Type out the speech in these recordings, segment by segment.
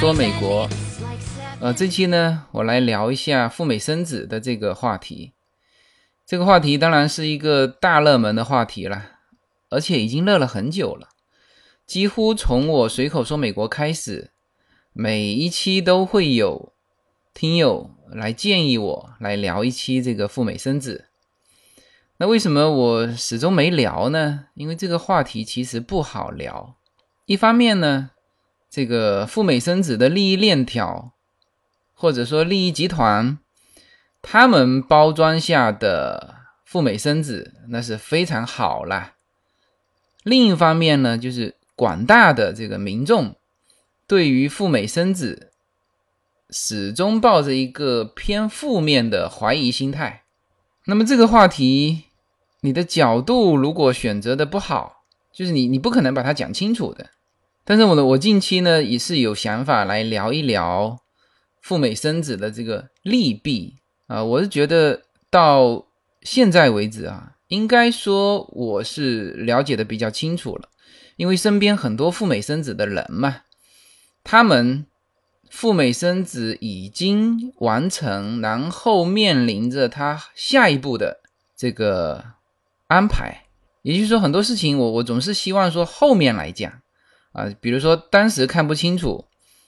说美国呃，这期呢，我来聊一下赴美生子的这个话题。这个话题当然是一个大热门的话题了，而且已经热了很久了。几乎从我随口说美国开始，每一期都会有听友来建议我来聊一期这个赴美生子。那为什么我始终没聊呢？因为这个话题其实不好聊。一方面呢，这个赴美生子的利益链条，或者说利益集团，他们包装下的赴美生子那是非常好啦。另一方面呢，就是广大的这个民众对于赴美生子始终抱着一个偏负面的怀疑心态。那么这个话题，你的角度如果选择的不好，就是你你不可能把它讲清楚的。但是我呢，我近期呢也是有想法来聊一聊赴美生子的这个利弊啊、我是觉得到现在为止啊，应该说我是了解的比较清楚了，因为身边很多赴美生子的人嘛，他们赴美生子已经完成，然后面临着他下一步的这个安排，也就是说很多事情我我总是希望说后面来讲。啊，比如说当时看不清楚，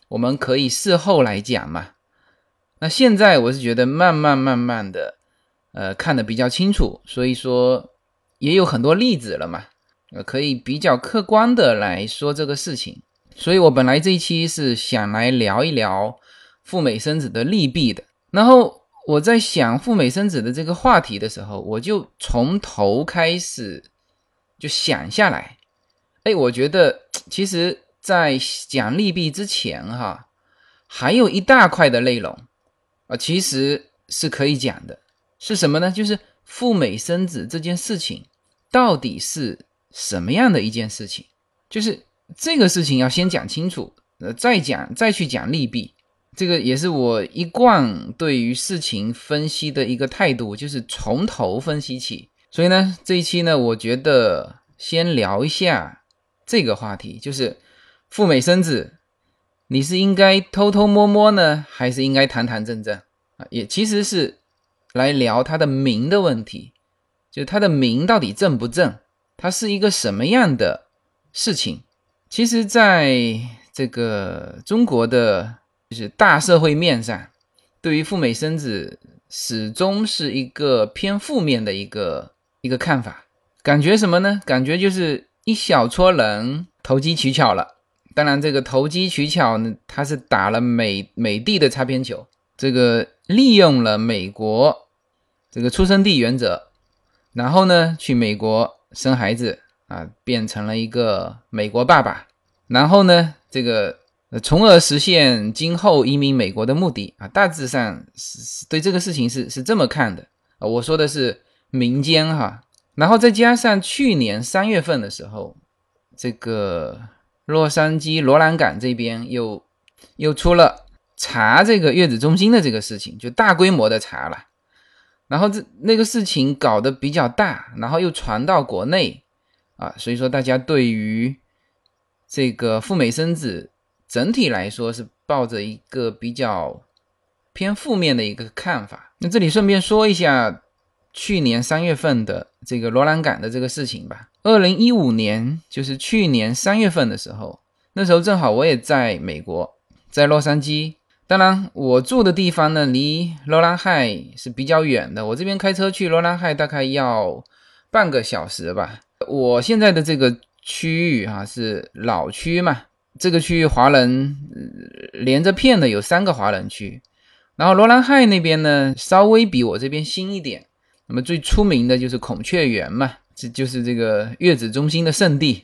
我们可以事后来讲嘛。那现在我是觉得慢慢慢慢的，呃，看得比较清楚，所以说也有很多例子了嘛，呃，可以比较客观的来说这个事情。所以我本来这一期是想来聊一聊赴美生子的利弊的。然后我在想赴美生子的这个话题的时候，我就从头开始就想下来。哎，我觉得其实，在讲利弊之前，哈，还有一大块的内容啊，其实是可以讲的。是什么呢？就是赴美生子这件事情到底是什么样的一件事情？就是这个事情要先讲清楚，呃，再讲，再去讲利弊。这个也是我一贯对于事情分析的一个态度，就是从头分析起。所以呢，这一期呢，我觉得先聊一下。这个话题就是赴美生子，你是应该偷偷摸摸呢，还是应该堂堂正正啊？也其实是来聊他的名的问题，就他的名到底正不正？它是一个什么样的事情？其实，在这个中国的，就是大社会面上，对于赴美生子始终是一个偏负面的一个一个看法，感觉什么呢？感觉就是。一小撮人投机取巧了，当然这个投机取巧呢，他是打了美美帝的擦边球，这个利用了美国这个出生地原则，然后呢去美国生孩子啊，变成了一个美国爸爸，然后呢这个从而实现今后移民美国的目的啊，大致上是对这个事情是是这么看的啊，我说的是民间哈。然后再加上去年三月份的时候，这个洛杉矶罗兰港这边又又出了查这个月子中心的这个事情，就大规模的查了。然后这那个事情搞得比较大，然后又传到国内啊，所以说大家对于这个赴美生子整体来说是抱着一个比较偏负面的一个看法。那这里顺便说一下。去年三月份的这个罗兰港的这个事情吧，二零一五年就是去年三月份的时候，那时候正好我也在美国，在洛杉矶。当然，我住的地方呢离罗兰海是比较远的，我这边开车去罗兰海大概要半个小时吧。我现在的这个区域哈是老区嘛，这个区域华人连着片的有三个华人区，然后罗兰海那边呢稍微比我这边新一点。那么最出名的就是孔雀园嘛，这就是这个月子中心的圣地，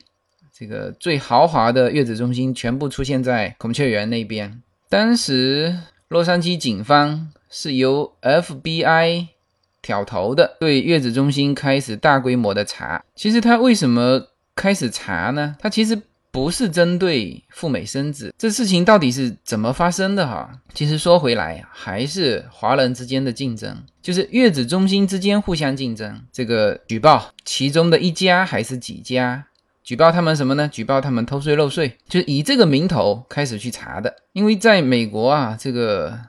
这个最豪华的月子中心全部出现在孔雀园那边。当时洛杉矶警方是由 FBI 挑头的，对月子中心开始大规模的查。其实他为什么开始查呢？他其实不是针对赴美生子，这事情到底是怎么发生的哈？其实说回来，还是华人之间的竞争，就是月子中心之间互相竞争。这个举报其中的一家还是几家，举报他们什么呢？举报他们偷税漏税，就以这个名头开始去查的。因为在美国啊，这个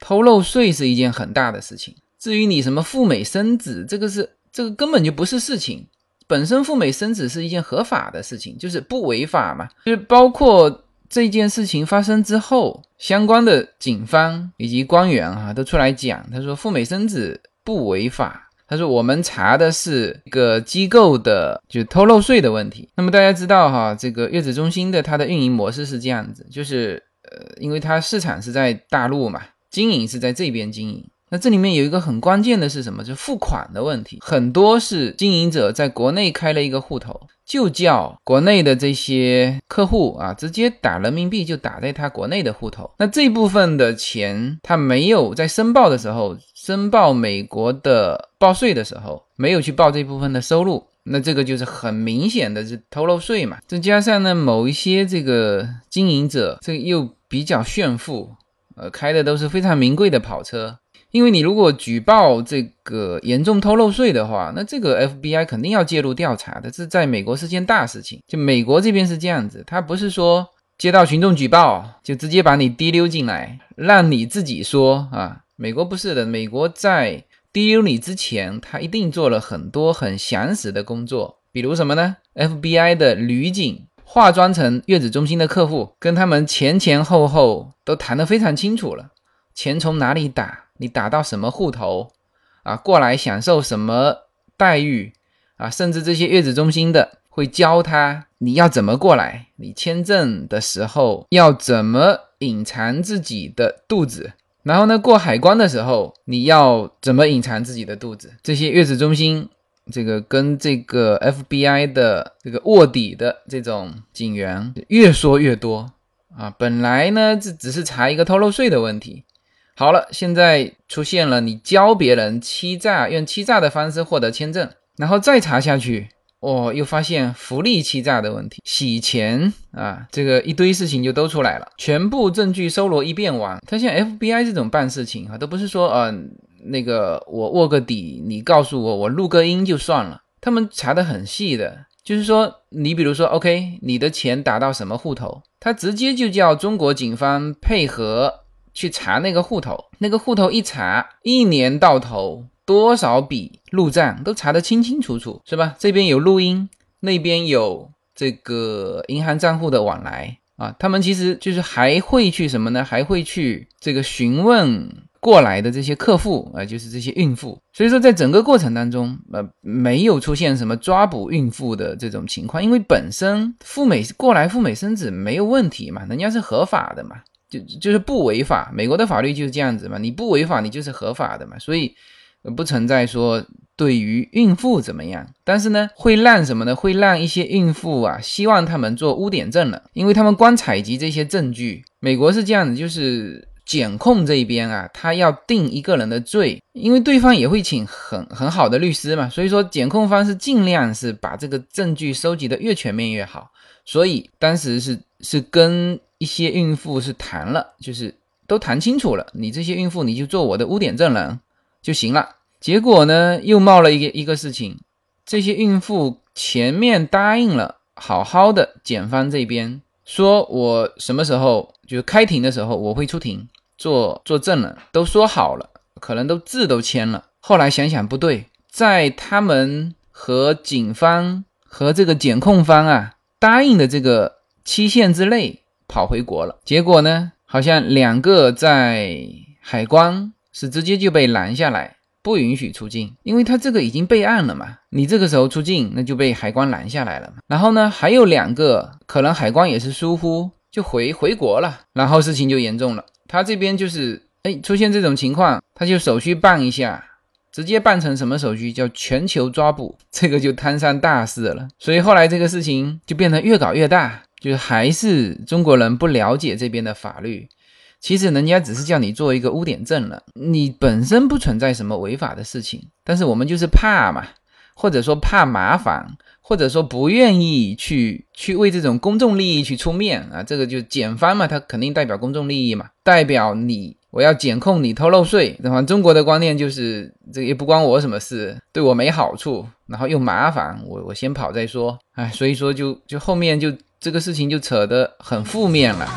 偷漏税是一件很大的事情。至于你什么赴美生子，这个是这个根本就不是事情。本身赴美生子是一件合法的事情，就是不违法嘛。就是包括这件事情发生之后，相关的警方以及官员啊都出来讲，他说赴美生子不违法。他说我们查的是一个机构的就偷漏税的问题。那么大家知道哈，这个月子中心的它的运营模式是这样子，就是呃，因为它市场是在大陆嘛，经营是在这边经营。那这里面有一个很关键的是什么？就付款的问题，很多是经营者在国内开了一个户头，就叫国内的这些客户啊，直接打人民币就打在他国内的户头。那这部分的钱，他没有在申报的时候，申报美国的报税的时候，没有去报这部分的收入，那这个就是很明显的是偷漏税嘛。再加上呢，某一些这个经营者，这又比较炫富，呃，开的都是非常名贵的跑车。因为你如果举报这个严重偷漏税的话，那这个 FBI 肯定要介入调查的，这在美国是件大事情。就美国这边是这样子，他不是说接到群众举报就直接把你滴溜进来，让你自己说啊。美国不是的，美国在滴溜你之前，他一定做了很多很详实的工作，比如什么呢？FBI 的女警化妆成月子中心的客户，跟他们前前后后都谈得非常清楚了，钱从哪里打。你打到什么户头啊？过来享受什么待遇啊？甚至这些月子中心的会教他你要怎么过来，你签证的时候要怎么隐藏自己的肚子，然后呢，过海关的时候你要怎么隐藏自己的肚子？这些月子中心这个跟这个 FBI 的这个卧底的这种警员越说越多啊！本来呢，这只是查一个偷漏税的问题。好了，现在出现了你教别人欺诈，用欺诈的方式获得签证，然后再查下去，哦，又发现福利欺诈的问题，洗钱啊，这个一堆事情就都出来了，全部证据搜罗一遍完。他像 FBI 这种办事情啊，都不是说呃那个我握个底，你告诉我，我录个音就算了，他们查的很细的，就是说你比如说 OK，你的钱打到什么户头，他直接就叫中国警方配合。去查那个户头，那个户头一查，一年到头多少笔入账都查得清清楚楚，是吧？这边有录音，那边有这个银行账户的往来啊。他们其实就是还会去什么呢？还会去这个询问过来的这些客户啊，就是这些孕妇。所以说，在整个过程当中，呃，没有出现什么抓捕孕妇的这种情况，因为本身赴美过来赴美生子没有问题嘛，人家是合法的嘛。就就是不违法，美国的法律就是这样子嘛，你不违法，你就是合法的嘛，所以不存在说对于孕妇怎么样，但是呢，会让什么呢？会让一些孕妇啊，希望他们做污点证人，因为他们光采集这些证据，美国是这样子，就是检控这一边啊，他要定一个人的罪，因为对方也会请很很好的律师嘛，所以说检控方是尽量是把这个证据收集的越全面越好，所以当时是是跟。一些孕妇是谈了，就是都谈清楚了，你这些孕妇你就做我的污点证人就行了。结果呢，又冒了一个一个事情，这些孕妇前面答应了，好好的，检方这边说我什么时候就是开庭的时候我会出庭做做证人，都说好了，可能都字都签了。后来想想不对，在他们和警方和这个检控方啊答应的这个期限之内。跑回国了，结果呢？好像两个在海关是直接就被拦下来，不允许出境，因为他这个已经备案了嘛。你这个时候出境，那就被海关拦下来了嘛。然后呢，还有两个可能海关也是疏忽，就回回国了。然后事情就严重了，他这边就是哎出现这种情况，他就手续办一下，直接办成什么手续？叫全球抓捕，这个就摊上大事了。所以后来这个事情就变得越搞越大。就是还是中国人不了解这边的法律，其实人家只是叫你做一个污点证人，你本身不存在什么违法的事情，但是我们就是怕嘛，或者说怕麻烦，或者说不愿意去去为这种公众利益去出面啊，这个就检方嘛，他肯定代表公众利益嘛，代表你我要检控你偷漏税，然后？中国的观念就是这个也不关我什么事，对我没好处，然后又麻烦，我我先跑再说，哎，所以说就就后面就这个事情就扯得很负面了。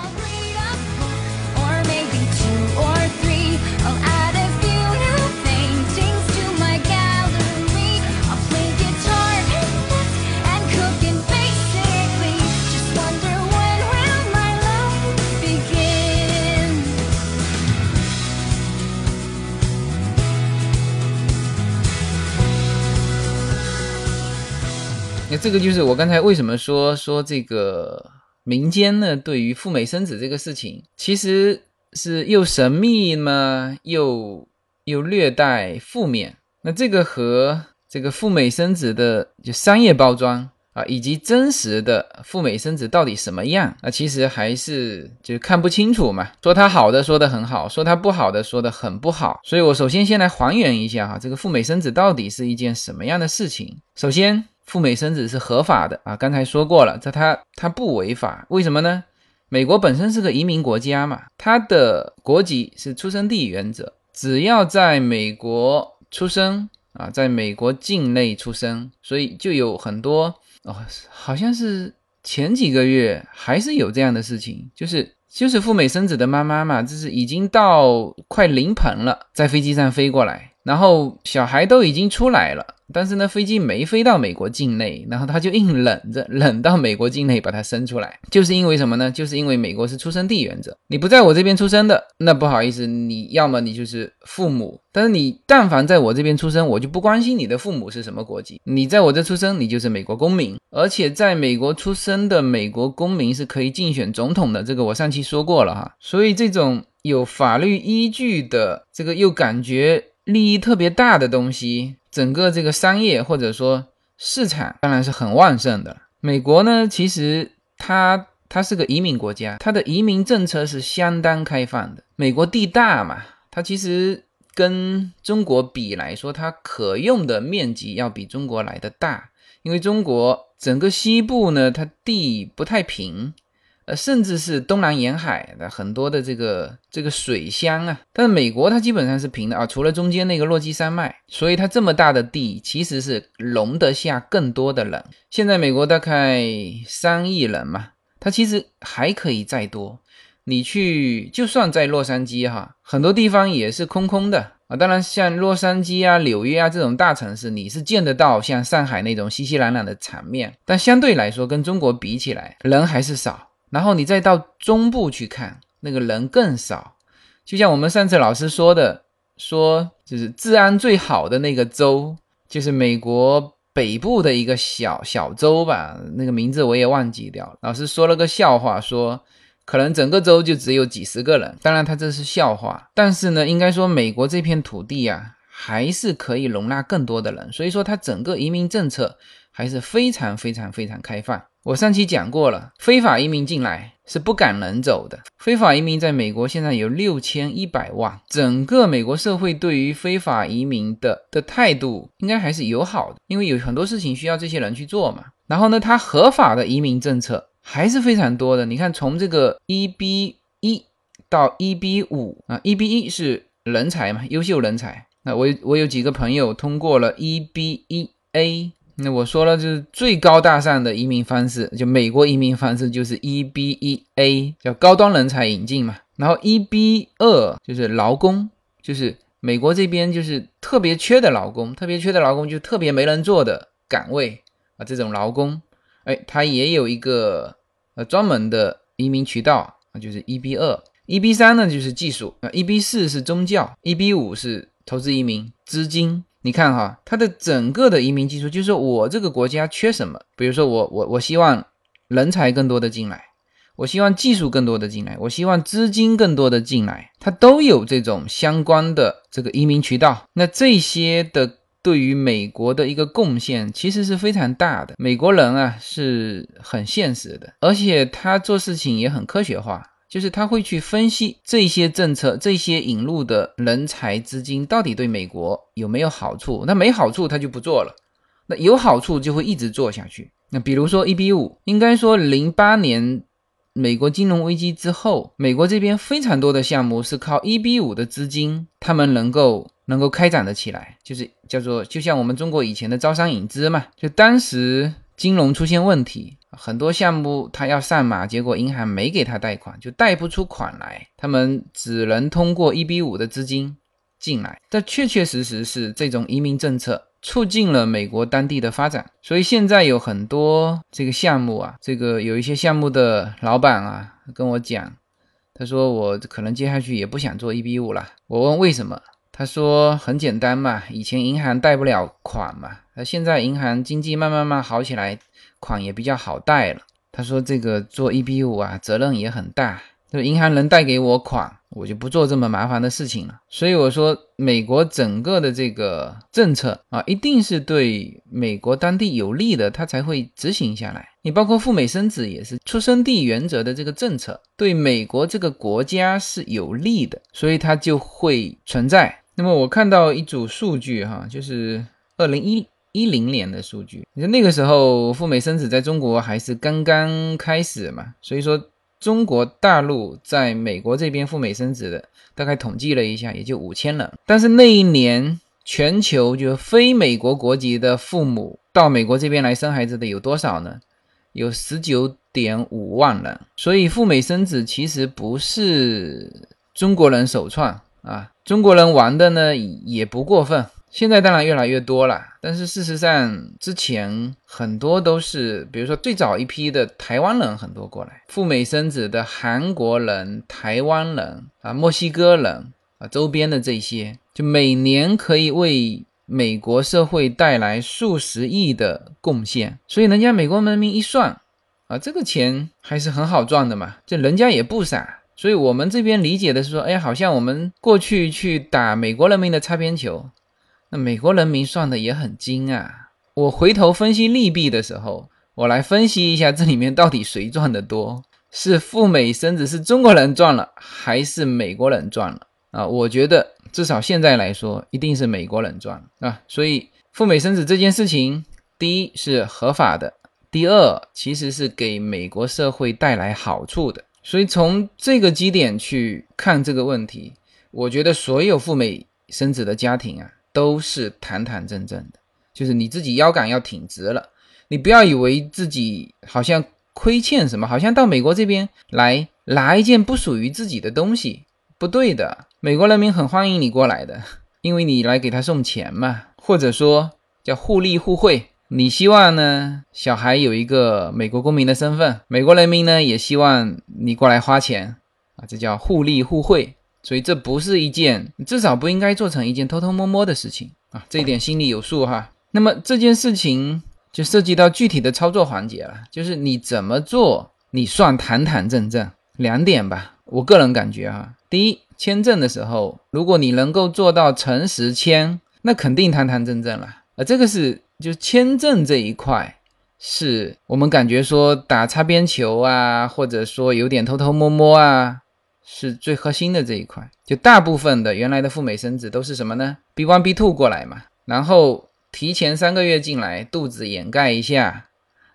那这个就是我刚才为什么说说这个民间呢，对于赴美生子这个事情，其实是又神秘嘛，又又略带负面。那这个和这个赴美生子的就商业包装啊，以及真实的赴美生子到底什么样啊，其实还是就看不清楚嘛。说它好的说的很好，说它不好的说的很不好。所以我首先先来还原一下哈，这个赴美生子到底是一件什么样的事情。首先，赴美生子是合法的啊，刚才说过了，这它它不违法，为什么呢？美国本身是个移民国家嘛，它的国籍是出生地原则，只要在美国出生啊，在美国境内出生，所以就有很多哦，好像是前几个月还是有这样的事情，就是就是赴美生子的妈妈嘛，就是已经到快临盆了，在飞机上飞过来，然后小孩都已经出来了。但是呢，飞机没飞到美国境内，然后他就硬冷着，冷到美国境内把它生出来，就是因为什么呢？就是因为美国是出生地原则，你不在我这边出生的，那不好意思，你要么你就是父母，但是你但凡在我这边出生，我就不关心你的父母是什么国籍，你在我这出生，你就是美国公民，而且在美国出生的美国公民是可以竞选总统的，这个我上期说过了哈，所以这种有法律依据的，这个又感觉利益特别大的东西。整个这个商业或者说市场当然是很旺盛的。美国呢，其实它它是个移民国家，它的移民政策是相当开放的。美国地大嘛，它其实跟中国比来说，它可用的面积要比中国来的大，因为中国整个西部呢，它地不太平。呃，甚至是东南沿海的很多的这个这个水乡啊，但是美国它基本上是平的啊，除了中间那个落基山脉，所以它这么大的地其实是容得下更多的人。现在美国大概三亿人嘛，它其实还可以再多。你去就算在洛杉矶哈，很多地方也是空空的啊。当然，像洛杉矶啊、纽约啊这种大城市，你是见得到像上海那种熙熙攘攘的场面，但相对来说跟中国比起来，人还是少。然后你再到中部去看，那个人更少。就像我们上次老师说的，说就是治安最好的那个州，就是美国北部的一个小小州吧，那个名字我也忘记掉了。老师说了个笑话，说可能整个州就只有几十个人。当然他这是笑话，但是呢，应该说美国这片土地啊，还是可以容纳更多的人。所以说它整个移民政策还是非常非常非常开放。我上期讲过了，非法移民进来是不赶人走的。非法移民在美国现在有六千一百万，整个美国社会对于非法移民的的态度应该还是友好的，因为有很多事情需要这些人去做嘛。然后呢，它合法的移民政策还是非常多的。你看，从这个 EB 一到 EB 五啊，EB 一是人才嘛，优秀人才。那我我有几个朋友通过了 EB 一 A。那我说了，就是最高大上的移民方式，就美国移民方式就是 EB1A，叫高端人才引进嘛。然后 EB 二就是劳工，就是美国这边就是特别缺的劳工，特别缺的劳工就特别没人做的岗位啊，这种劳工，哎，它也有一个呃专门的移民渠道啊，就是 EB 二。EB 三呢就是技术啊，EB 四是宗教，EB 五是投资移民资金。你看哈，它的整个的移民技术，就是我这个国家缺什么？比如说我我我希望人才更多的进来，我希望技术更多的进来，我希望资金更多的进来，它都有这种相关的这个移民渠道。那这些的对于美国的一个贡献，其实是非常大的。美国人啊是很现实的，而且他做事情也很科学化。就是他会去分析这些政策、这些引入的人才资金到底对美国有没有好处，那没好处他就不做了，那有好处就会一直做下去。那比如说一比五，应该说零八年美国金融危机之后，美国这边非常多的项目是靠一比五的资金，他们能够能够开展的起来，就是叫做就像我们中国以前的招商引资嘛，就当时金融出现问题。很多项目他要上马，结果银行没给他贷款，就贷不出款来，他们只能通过一比五的资金进来。这确确实实是这种移民政策促进了美国当地的发展。所以现在有很多这个项目啊，这个有一些项目的老板啊跟我讲，他说我可能接下去也不想做一比五了。我问为什么，他说很简单嘛，以前银行贷不了款嘛，那现在银行经济慢慢慢好起来。款也比较好贷了。他说这个做 EB 五啊，责任也很大。就银行能贷给我款，我就不做这么麻烦的事情了。所以我说，美国整个的这个政策啊，一定是对美国当地有利的，它才会执行下来。你包括赴美生子也是出生地原则的这个政策，对美国这个国家是有利的，所以它就会存在。那么我看到一组数据哈，就是二零一。一零年的数据，你说那个时候赴美生子在中国还是刚刚开始嘛？所以说中国大陆在美国这边赴美生子的，大概统计了一下，也就五千人。但是那一年全球就非美国国籍的父母到美国这边来生孩子的有多少呢？有十九点五万人。所以赴美生子其实不是中国人首创啊，中国人玩的呢也不过分。现在当然越来越多了，但是事实上之前很多都是，比如说最早一批的台湾人很多过来赴美生子的韩国人、台湾人啊、墨西哥人啊，周边的这些，就每年可以为美国社会带来数十亿的贡献。所以人家美国人民一算啊，这个钱还是很好赚的嘛，这人家也不傻。所以我们这边理解的是说，哎，好像我们过去去打美国人民的擦边球。那美国人民算的也很精啊！我回头分析利弊的时候，我来分析一下这里面到底谁赚的多？是赴美生子是中国人赚了，还是美国人赚了啊？我觉得至少现在来说，一定是美国人赚了啊！所以赴美生子这件事情，第一是合法的，第二其实是给美国社会带来好处的。所以从这个基点去看这个问题，我觉得所有赴美生子的家庭啊。都是坦坦正正的，就是你自己腰杆要挺直了，你不要以为自己好像亏欠什么，好像到美国这边来拿一件不属于自己的东西，不对的。美国人民很欢迎你过来的，因为你来给他送钱嘛，或者说叫互利互惠。你希望呢，小孩有一个美国公民的身份，美国人民呢也希望你过来花钱啊，这叫互利互惠。所以这不是一件，至少不应该做成一件偷偷摸摸的事情啊，这一点心里有数哈。那么这件事情就涉及到具体的操作环节了，就是你怎么做，你算坦坦正正。两点吧，我个人感觉啊，第一，签证的时候，如果你能够做到诚实签，那肯定坦坦正正了。啊，这个是就签证这一块，是我们感觉说打擦边球啊，或者说有点偷偷摸摸啊。是最核心的这一块，就大部分的原来的赴美生子都是什么呢？B one B two 过来嘛，然后提前三个月进来，肚子掩盖一下，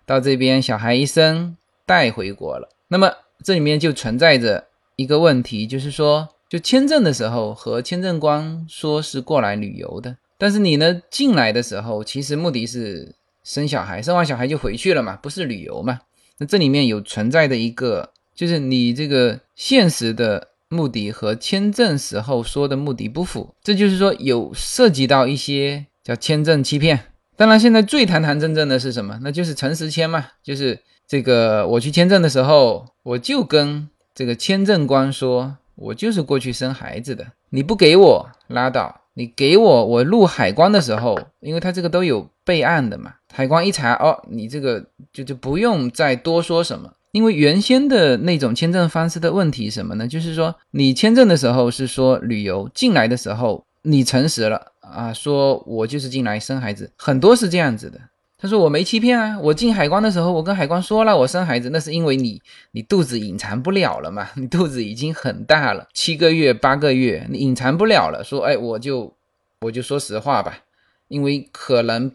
到这边小孩一生带回国了。那么这里面就存在着一个问题，就是说，就签证的时候和签证官说是过来旅游的，但是你呢进来的时候，其实目的是生小孩，生完小孩就回去了嘛，不是旅游嘛？那这里面有存在的一个。就是你这个现实的目的和签证时候说的目的不符，这就是说有涉及到一些叫签证欺骗。当然，现在最堂堂正正的是什么？那就是诚实签嘛。就是这个我去签证的时候，我就跟这个签证官说，我就是过去生孩子的。你不给我拉倒，你给我，我入海关的时候，因为他这个都有备案的嘛，海关一查，哦，你这个就就不用再多说什么。因为原先的那种签证方式的问题什么呢？就是说你签证的时候是说旅游，进来的时候你诚实了啊，说我就是进来生孩子，很多是这样子的。他说我没欺骗啊，我进海关的时候我跟海关说了我生孩子，那是因为你你肚子隐藏不了了嘛，你肚子已经很大了，七个月八个月你隐藏不了了，说哎我就我就说实话吧，因为可能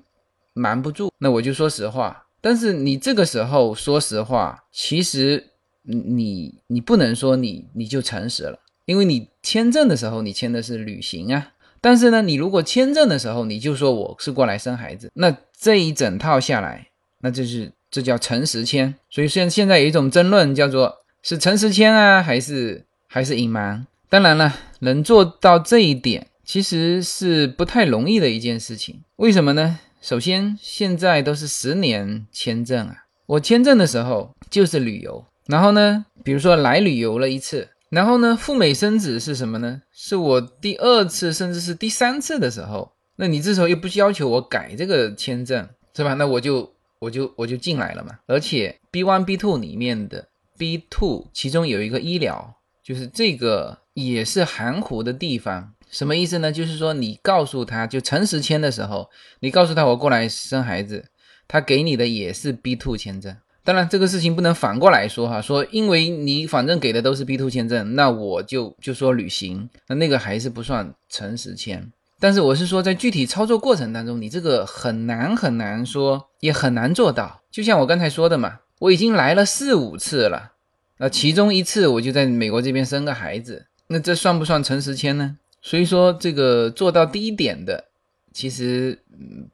瞒不住，那我就说实话。但是你这个时候说实话，其实你你不能说你你就诚实了，因为你签证的时候你签的是旅行啊。但是呢，你如果签证的时候你就说我是过来生孩子，那这一整套下来，那就是这叫诚实签。所以现现在有一种争论叫做是诚实签啊，还是还是隐瞒？当然了，能做到这一点其实是不太容易的一件事情。为什么呢？首先，现在都是十年签证啊，我签证的时候就是旅游，然后呢，比如说来旅游了一次。然后呢，赴美生子是什么呢？是我第二次甚至是第三次的时候，那你这时候又不需要求我改这个签证，是吧？那我就我就我就进来了嘛。而且 B one B two 里面的 B two 其中有一个医疗，就是这个也是含糊的地方。什么意思呢？就是说你告诉他就诚实签的时候，你告诉他我过来生孩子，他给你的也是 B two 签证。当然，这个事情不能反过来说哈，说因为你反正给的都是 B two 签证，那我就就说旅行，那那个还是不算诚实签。但是我是说，在具体操作过程当中，你这个很难很难说，也很难做到。就像我刚才说的嘛，我已经来了四五次了，那其中一次我就在美国这边生个孩子，那这算不算诚实签呢？所以说，这个做到第一点的，其实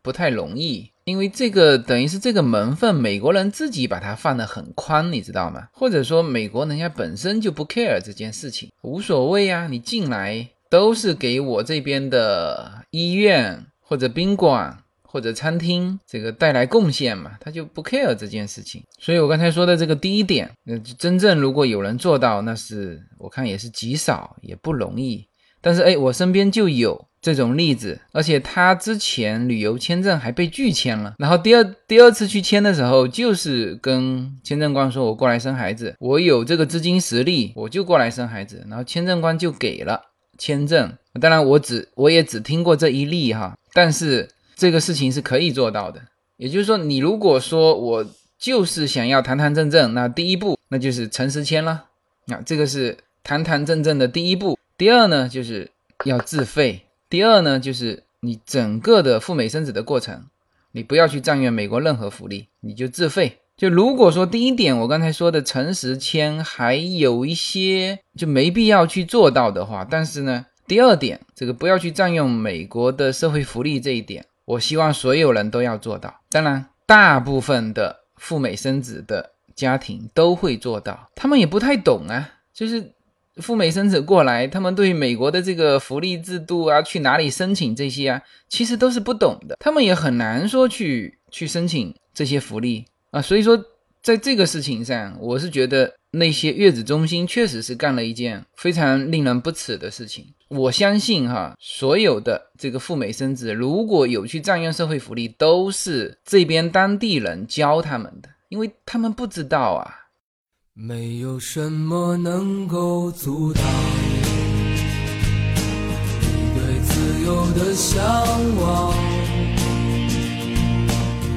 不太容易。因为这个等于是这个门缝，美国人自己把它放得很宽，你知道吗？或者说美国人家本身就不 care 这件事情，无所谓啊，你进来都是给我这边的医院或者宾馆或者餐厅这个带来贡献嘛，他就不 care 这件事情。所以我刚才说的这个第一点，那真正如果有人做到，那是我看也是极少，也不容易。但是哎，我身边就有。这种例子，而且他之前旅游签证还被拒签了，然后第二第二次去签的时候，就是跟签证官说：“我过来生孩子，我有这个资金实力，我就过来生孩子。”然后签证官就给了签证。当然，我只我也只听过这一例哈，但是这个事情是可以做到的。也就是说，你如果说我就是想要堂堂正正，那第一步那就是诚实签了，那这个是堂堂正正的第一步。第二呢，就是要自费。第二呢，就是你整个的赴美生子的过程，你不要去占用美国任何福利，你就自费。就如果说第一点我刚才说的诚实签还有一些就没必要去做到的话，但是呢，第二点这个不要去占用美国的社会福利这一点，我希望所有人都要做到。当然，大部分的赴美生子的家庭都会做到，他们也不太懂啊，就是。赴美生子过来，他们对美国的这个福利制度啊，去哪里申请这些啊，其实都是不懂的。他们也很难说去去申请这些福利啊。所以说，在这个事情上，我是觉得那些月子中心确实是干了一件非常令人不齿的事情。我相信哈，所有的这个赴美生子如果有去占用社会福利，都是这边当地人教他们的，因为他们不知道啊。没有什么能够阻挡你对自由的向往。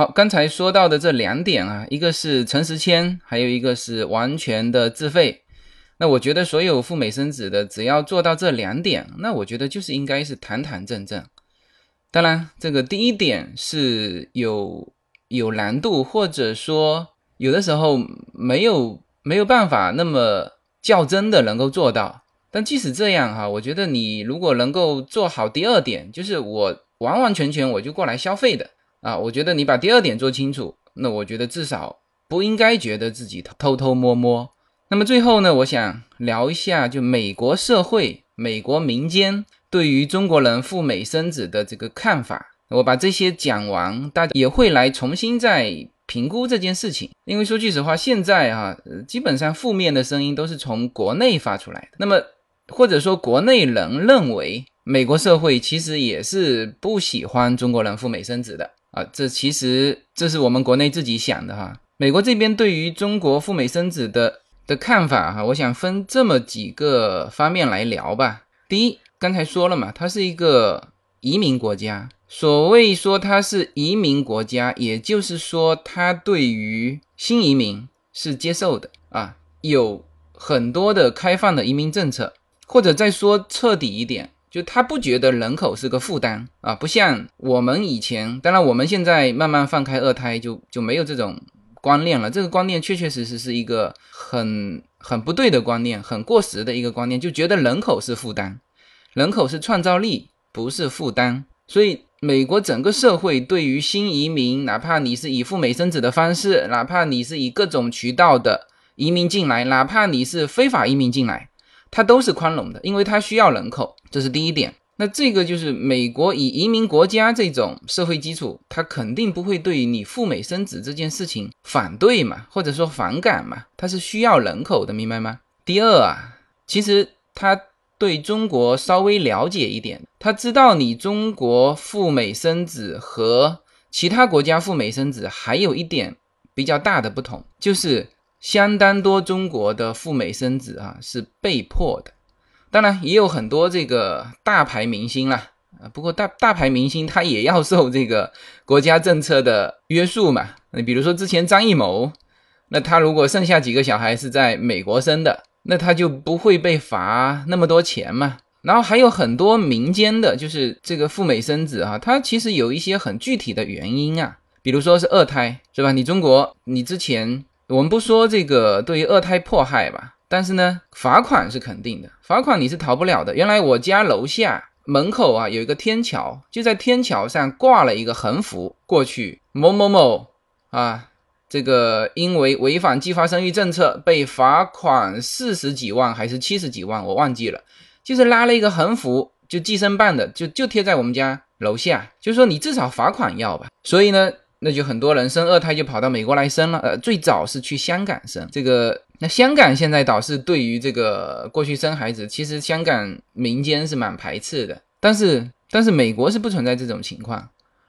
好，刚才说到的这两点啊，一个是诚实签，还有一个是完全的自费。那我觉得所有赴美生子的，只要做到这两点，那我觉得就是应该是堂堂正正。当然，这个第一点是有有难度，或者说有的时候没有没有办法那么较真的能够做到。但即使这样哈，我觉得你如果能够做好第二点，就是我完完全全我就过来消费的啊。我觉得你把第二点做清楚，那我觉得至少不应该觉得自己偷偷摸摸。那么最后呢，我想聊一下，就美国社会、美国民间对于中国人赴美生子的这个看法。我把这些讲完，大家也会来重新再评估这件事情。因为说句实话，现在啊，基本上负面的声音都是从国内发出来的。那么或者说国内人认为美国社会其实也是不喜欢中国人赴美生子的啊。这其实这是我们国内自己想的哈。美国这边对于中国赴美生子的的看法哈，我想分这么几个方面来聊吧。第一，刚才说了嘛，它是一个移民国家。所谓说它是移民国家，也就是说它对于新移民是接受的啊，有很多的开放的移民政策，或者再说彻底一点，就他不觉得人口是个负担啊，不像我们以前，当然我们现在慢慢放开二胎，就就没有这种观念了。这个观念确确实实是一个很很不对的观念，很过时的一个观念，就觉得人口是负担，人口是创造力，不是负担，所以。美国整个社会对于新移民，哪怕你是以赴美生子的方式，哪怕你是以各种渠道的移民进来，哪怕你是非法移民进来，它都是宽容的，因为它需要人口，这是第一点。那这个就是美国以移民国家这种社会基础，它肯定不会对你赴美生子这件事情反对嘛，或者说反感嘛，它是需要人口的，明白吗？第二啊，其实他。对中国稍微了解一点，他知道你中国赴美生子和其他国家赴美生子还有一点比较大的不同，就是相当多中国的赴美生子啊是被迫的，当然也有很多这个大牌明星啦，啊，不过大大牌明星他也要受这个国家政策的约束嘛，你比如说之前张艺谋，那他如果剩下几个小孩是在美国生的。那他就不会被罚那么多钱嘛？然后还有很多民间的，就是这个赴美生子啊，他其实有一些很具体的原因啊，比如说是二胎，是吧？你中国，你之前我们不说这个对于二胎迫害吧，但是呢，罚款是肯定的，罚款你是逃不了的。原来我家楼下门口啊有一个天桥，就在天桥上挂了一个横幅，过去某某某啊。这个因为违反计划生育政策被罚款四十几万还是七十几万，我忘记了。就是拉了一个横幅，就计生办的，就就贴在我们家楼下，就说你至少罚款要吧。所以呢，那就很多人生二胎就跑到美国来生了。呃，最早是去香港生这个，那香港现在倒是对于这个过去生孩子，其实香港民间是蛮排斥的。但是但是美国是不存在这种情况，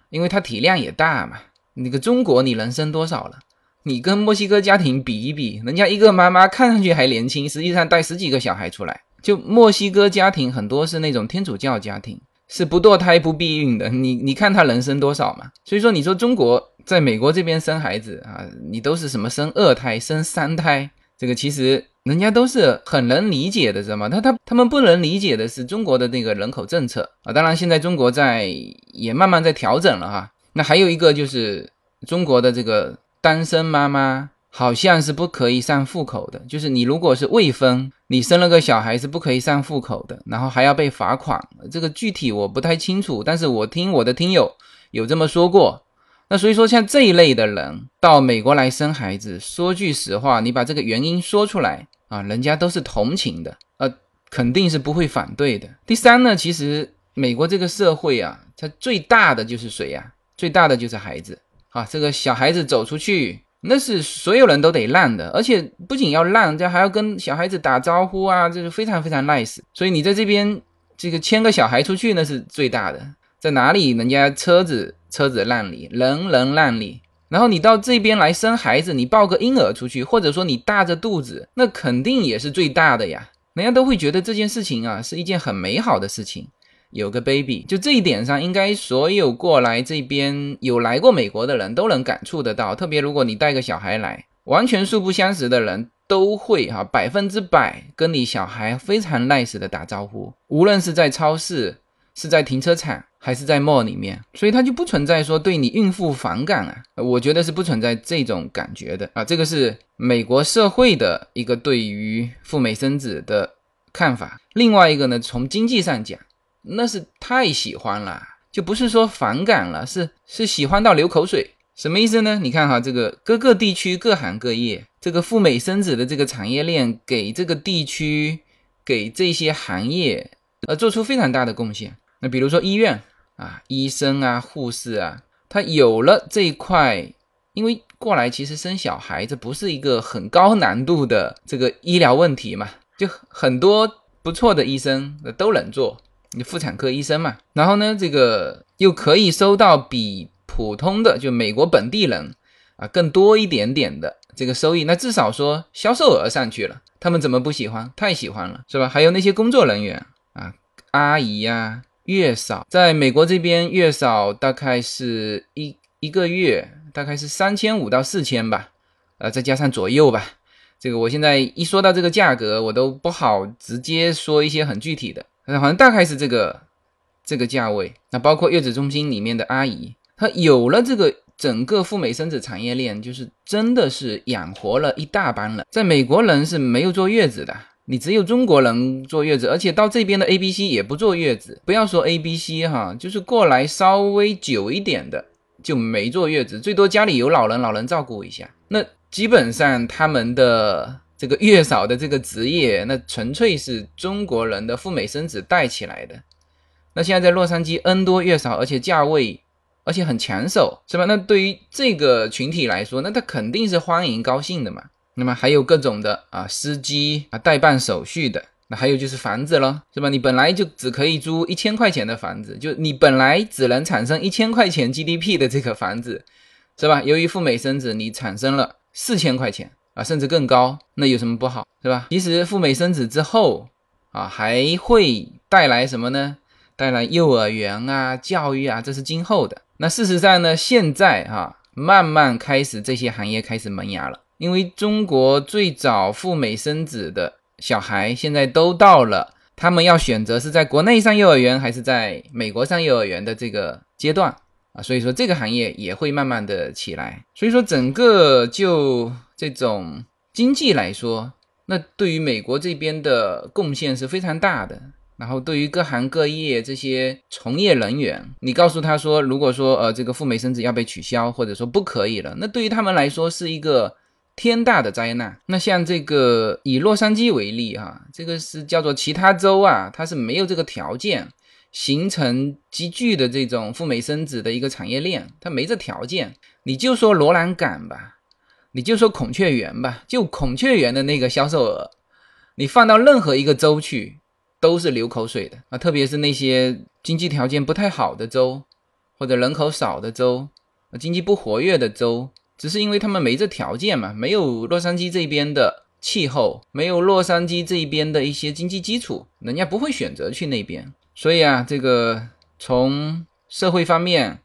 因为它体量也大嘛。那个中国你能生多少了？你跟墨西哥家庭比一比，人家一个妈妈看上去还年轻，实际上带十几个小孩出来。就墨西哥家庭很多是那种天主教家庭，是不堕胎不避孕的。你你看他能生多少嘛？所以说你说中国在美国这边生孩子啊，你都是什么生二胎、生三胎，这个其实人家都是很能理解的，知道吗？他他他们不能理解的是中国的那个人口政策啊。当然现在中国在也慢慢在调整了哈。那还有一个就是中国的这个。单身妈妈好像是不可以上户口的，就是你如果是未婚，你生了个小孩是不可以上户口的，然后还要被罚款。这个具体我不太清楚，但是我听我的听友有这么说过。那所以说，像这一类的人到美国来生孩子，说句实话，你把这个原因说出来啊，人家都是同情的，呃，肯定是不会反对的。第三呢，其实美国这个社会啊，它最大的就是谁呀？最大的就是孩子。啊，这个小孩子走出去，那是所有人都得让的，而且不仅要让，这还要跟小孩子打招呼啊，这是非常非常 nice。所以你在这边这个牵个小孩出去，那是最大的。在哪里，人家车子车子让你，人人让你。然后你到这边来生孩子，你抱个婴儿出去，或者说你大着肚子，那肯定也是最大的呀。人家都会觉得这件事情啊，是一件很美好的事情。有个 baby，就这一点上，应该所有过来这边有来过美国的人都能感触得到。特别如果你带个小孩来，完全素不相识的人都会哈百分之百跟你小孩非常 nice 的打招呼，无论是在超市、是在停车场还是在 mall 里面，所以他就不存在说对你孕妇反感啊。我觉得是不存在这种感觉的啊。这个是美国社会的一个对于赴美生子的看法。另外一个呢，从经济上讲。那是太喜欢了，就不是说反感了，是是喜欢到流口水。什么意思呢？你看哈，这个各个地区各行各业，这个赴美生子的这个产业链，给这个地区，给这些行业，呃，做出非常大的贡献。那比如说医院啊，医生啊，护士啊，他有了这一块，因为过来其实生小孩，这不是一个很高难度的这个医疗问题嘛，就很多不错的医生都能做，你妇产科医生嘛，然后呢，这个又可以收到比。普通的就美国本地人啊，更多一点点的这个收益，那至少说销售额上去了，他们怎么不喜欢？太喜欢了，是吧？还有那些工作人员啊，阿姨呀，月嫂，在美国这边月嫂大概是一一个月大概是三千五到四千吧，呃，再加上左右吧。这个我现在一说到这个价格，我都不好直接说一些很具体的，好像大概是这个这个价位。那包括月子中心里面的阿姨。她有了这个整个赴美生子产业链，就是真的是养活了一大帮人。在美国人是没有坐月子的，你只有中国人坐月子，而且到这边的 A、B、C 也不坐月子。不要说 A、B、C 哈，就是过来稍微久一点的就没坐月子，最多家里有老人，老人照顾一下。那基本上他们的这个月嫂的这个职业，那纯粹是中国人的赴美生子带起来的。那现在在洛杉矶 N 多月嫂，而且价位。而且很抢手，是吧？那对于这个群体来说，那他肯定是欢迎高兴的嘛。那么还有各种的啊，司机啊，代办手续的，那还有就是房子了，是吧？你本来就只可以租一千块钱的房子，就你本来只能产生一千块钱 GDP 的这个房子，是吧？由于赴美生子，你产生了四千块钱啊，甚至更高，那有什么不好，是吧？其实赴美生子之后啊，还会带来什么呢？带来幼儿园啊，教育啊，这是今后的。那事实上呢，现在哈慢慢开始这些行业开始萌芽了，因为中国最早赴美生子的小孩现在都到了，他们要选择是在国内上幼儿园还是在美国上幼儿园的这个阶段啊，所以说这个行业也会慢慢的起来。所以说整个就这种经济来说，那对于美国这边的贡献是非常大的。然后，对于各行各业这些从业人员，你告诉他说，如果说呃这个赴美生子要被取消，或者说不可以了，那对于他们来说是一个天大的灾难。那像这个以洛杉矶为例哈，这个是叫做其他州啊，它是没有这个条件形成集聚的这种赴美生子的一个产业链，它没这条件。你就说罗兰港吧，你就说孔雀园吧，就孔雀园的那个销售额，你放到任何一个州去。都是流口水的啊，特别是那些经济条件不太好的州，或者人口少的州，经济不活跃的州，只是因为他们没这条件嘛，没有洛杉矶这边的气候，没有洛杉矶这边的一些经济基础，人家不会选择去那边。所以啊，这个从社会方面。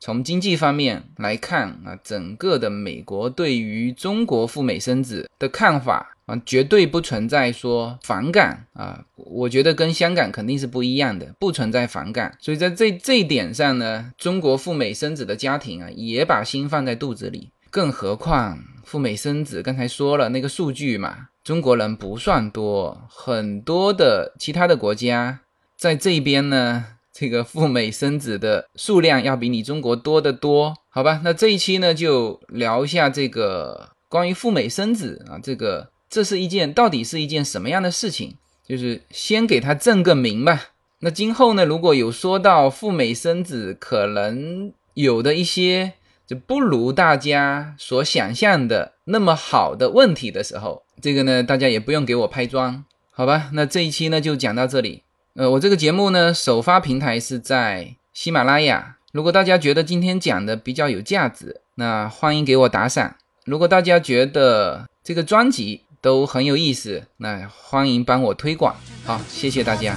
从经济方面来看啊，整个的美国对于中国赴美生子的看法啊，绝对不存在说反感啊。我觉得跟香港肯定是不一样的，不存在反感。所以在这这一点上呢，中国赴美生子的家庭啊，也把心放在肚子里。更何况赴美生子，刚才说了那个数据嘛，中国人不算多，很多的其他的国家在这边呢。这个赴美生子的数量要比你中国多得多，好吧？那这一期呢，就聊一下这个关于赴美生子啊，这个这是一件到底是一件什么样的事情？就是先给他正个名吧。那今后呢，如果有说到赴美生子可能有的一些就不如大家所想象的那么好的问题的时候，这个呢，大家也不用给我拍砖，好吧？那这一期呢，就讲到这里。呃，我这个节目呢，首发平台是在喜马拉雅。如果大家觉得今天讲的比较有价值，那欢迎给我打赏。如果大家觉得这个专辑都很有意思，那欢迎帮我推广。好，谢谢大家。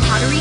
pottery